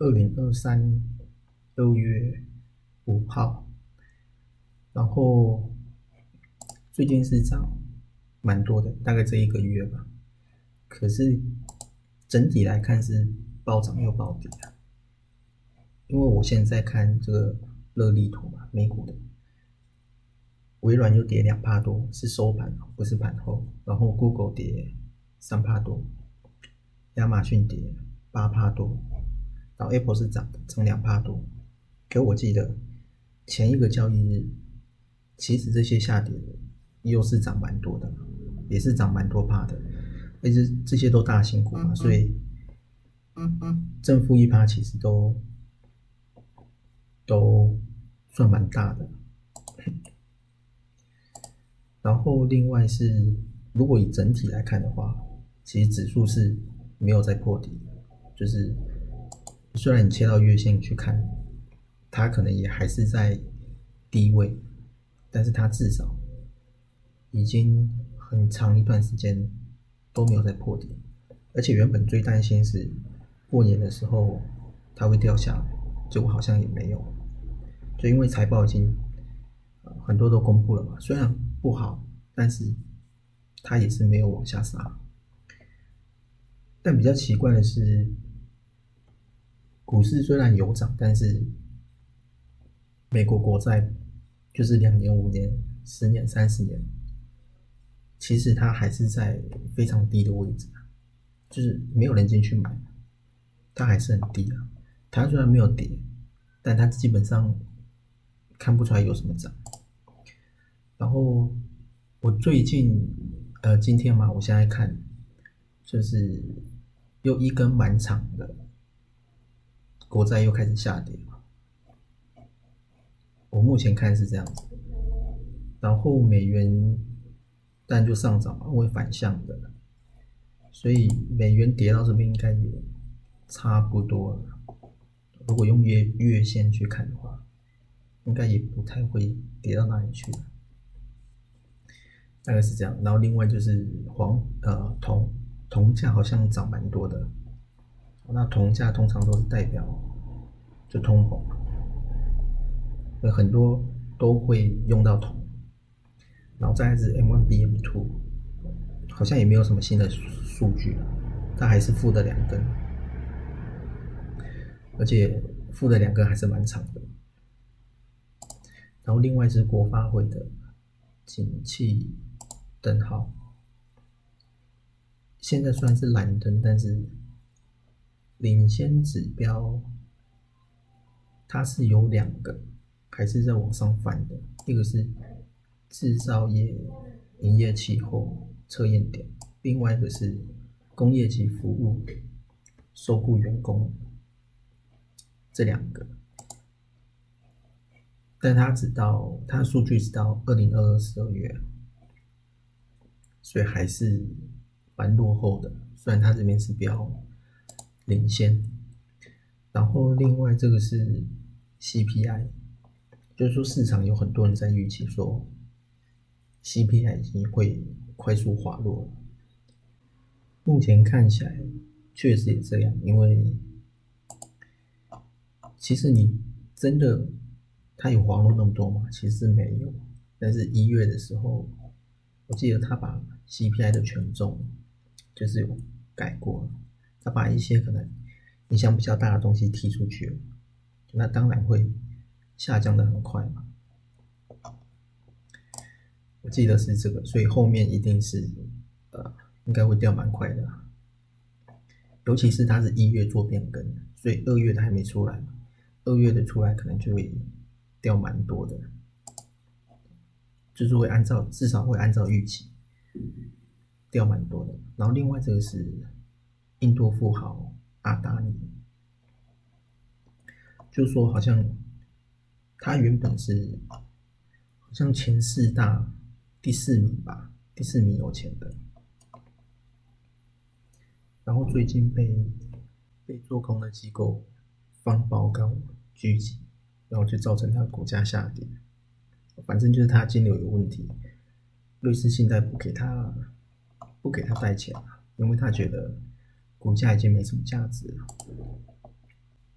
二零二三二月五号，然后最近是涨蛮多的，大概这一个月吧。可是整体来看是暴涨又暴跌的，因为我现在看这个热力图嘛，美股的微软又跌两帕多，是收盘不是盘后。然后 Google 跌三帕多，亚马逊跌。八帕多，然后 Apple 是涨的，涨两帕多。可我记得前一个交易日，其实这些下跌又是涨蛮多的，也是涨蛮多帕的。而且这些都大型股嘛，所以正负一趴其实都都算蛮大的。然后另外是，如果以整体来看的话，其实指数是没有在破底。就是虽然你切到月线去看，它可能也还是在低位，但是它至少已经很长一段时间都没有在破底，而且原本最担心是过年的时候它会掉下来，结果好像也没有，就因为财报已经很多都公布了嘛，虽然不好，但是它也是没有往下杀，但比较奇怪的是。股市虽然有涨，但是美国国债就是两年、五年、十年、三十年，其实它还是在非常低的位置，就是没有人进去买，它还是很低的。它虽然没有跌，但它基本上看不出来有什么涨。然后我最近呃今天嘛，我现在看就是又一根蛮长的。国债又开始下跌我目前看是这样子，然后美元但就上涨嘛，会反向的，所以美元跌到这边应该也差不多了。如果用月月线去看的话，应该也不太会跌到哪里去，大概是这样。然后另外就是黄呃铜铜价好像涨蛮多的。那铜价通常都是代表就通膨，有很多都会用到铜，然后再是 mmbm two 好像也没有什么新的数据，它还是负的两根，而且负的两根还是蛮长的。然后另外是国发会的景气灯号，现在虽然是蓝灯，但是。领先指标，它是有两个，还是在往上翻的。一个是制造业营业期货测验点，另外一个是工业级服务收雇员工这两个。但它只到它数据只到二零二二十二月，所以还是蛮落后的。虽然它这边是标。领先，然后另外这个是 CPI，就是说市场有很多人在预期说 CPI 已经会快速滑落了。目前看起来确实也这样，因为其实你真的它有滑落那么多吗？其实没有。但是一月的时候，我记得他把 CPI 的权重就是有改过了。他把一些可能影响比较大的东西踢出去，那当然会下降的很快嘛。我记得是这个，所以后面一定是呃，应该会掉蛮快的。尤其是它是一月做变更，所以二月的还没出来，二月的出来可能就会掉蛮多的，就是会按照至少会按照预期掉蛮多的。然后另外这个是。印度富豪阿达尼，就说好像他原本是好像前四大第四名吧，第四名有钱的，然后最近被被做空的机构放报告狙击，然后就造成他股价下跌。反正就是他金流有问题，瑞士信贷不给他不给他贷钱因为他觉得股价已经没什么价值了。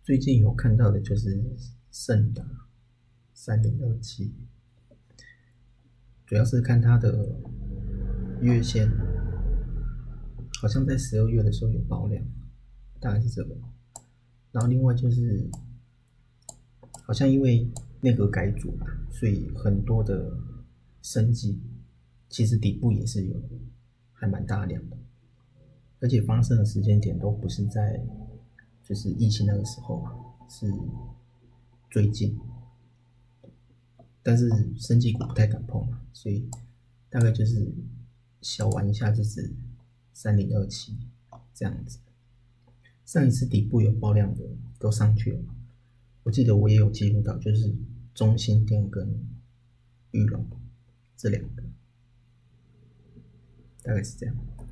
最近有看到的就是盛达三零二七，主要是看它的月线，好像在十二月的时候有爆量，大概是这个。然后另外就是好像因为内阁改组嘛，所以很多的升级其实底部也是有还蛮大量的，而且发生的时间点都不是在。就是疫情那个时候嘛，是最近，但是升级股不太敢碰嘛所以大概就是小玩一下，就是三零二七这样子。上一次底部有爆量的都上去了，我记得我也有记录到，就是中心店跟玉龙这两个，大概是这样。